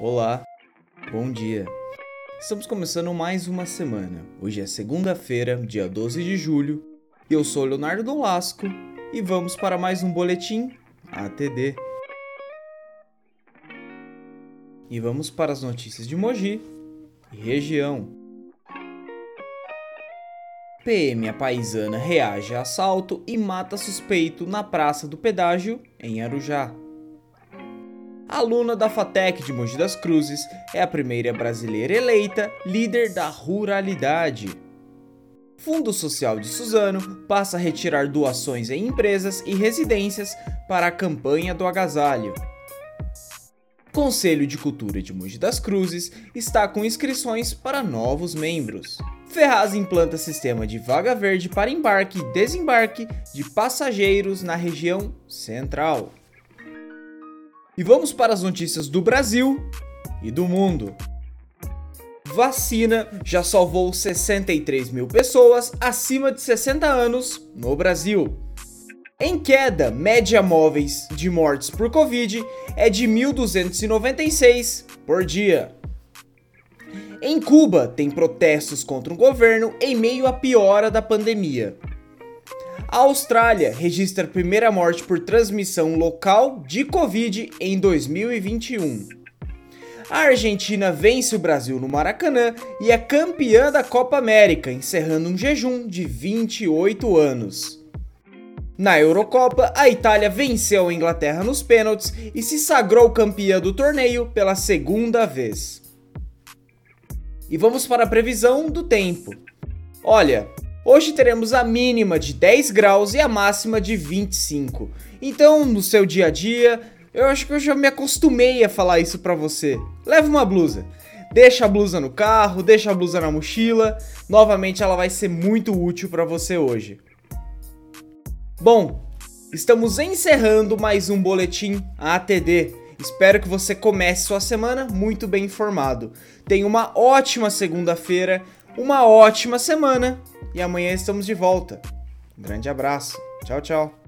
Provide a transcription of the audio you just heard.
Olá, bom dia. Estamos começando mais uma semana. Hoje é segunda-feira, dia 12 de julho, eu sou Leonardo Dolasco e vamos para mais um boletim ATD. E vamos para as notícias de Mogi e região. PM a paisana reage a assalto e mata suspeito na Praça do Pedágio, em Arujá. Aluna da FATEC de Mogi das Cruzes é a primeira brasileira eleita líder da ruralidade. Fundo Social de Suzano passa a retirar doações em empresas e residências para a campanha do agasalho. Conselho de Cultura de Mogi das Cruzes está com inscrições para novos membros. Ferraz implanta sistema de vaga verde para embarque e desembarque de passageiros na região central. E vamos para as notícias do Brasil e do mundo. Vacina já salvou 63 mil pessoas acima de 60 anos no Brasil. Em queda, média móveis de mortes por Covid é de 1.296 por dia. Em Cuba, tem protestos contra o governo em meio à piora da pandemia. A Austrália registra a primeira morte por transmissão local de Covid em 2021. A Argentina vence o Brasil no Maracanã e é campeã da Copa América, encerrando um jejum de 28 anos. Na Eurocopa, a Itália venceu a Inglaterra nos pênaltis e se sagrou campeã do torneio pela segunda vez. E vamos para a previsão do tempo. Olha, Hoje teremos a mínima de 10 graus e a máxima de 25. Então, no seu dia a dia, eu acho que eu já me acostumei a falar isso para você. Leve uma blusa. Deixa a blusa no carro, deixa a blusa na mochila. Novamente ela vai ser muito útil para você hoje. Bom, estamos encerrando mais um boletim ATD. Espero que você comece sua semana muito bem informado. Tenha uma ótima segunda-feira, uma ótima semana e amanhã estamos de volta. Um grande abraço. Tchau, tchau.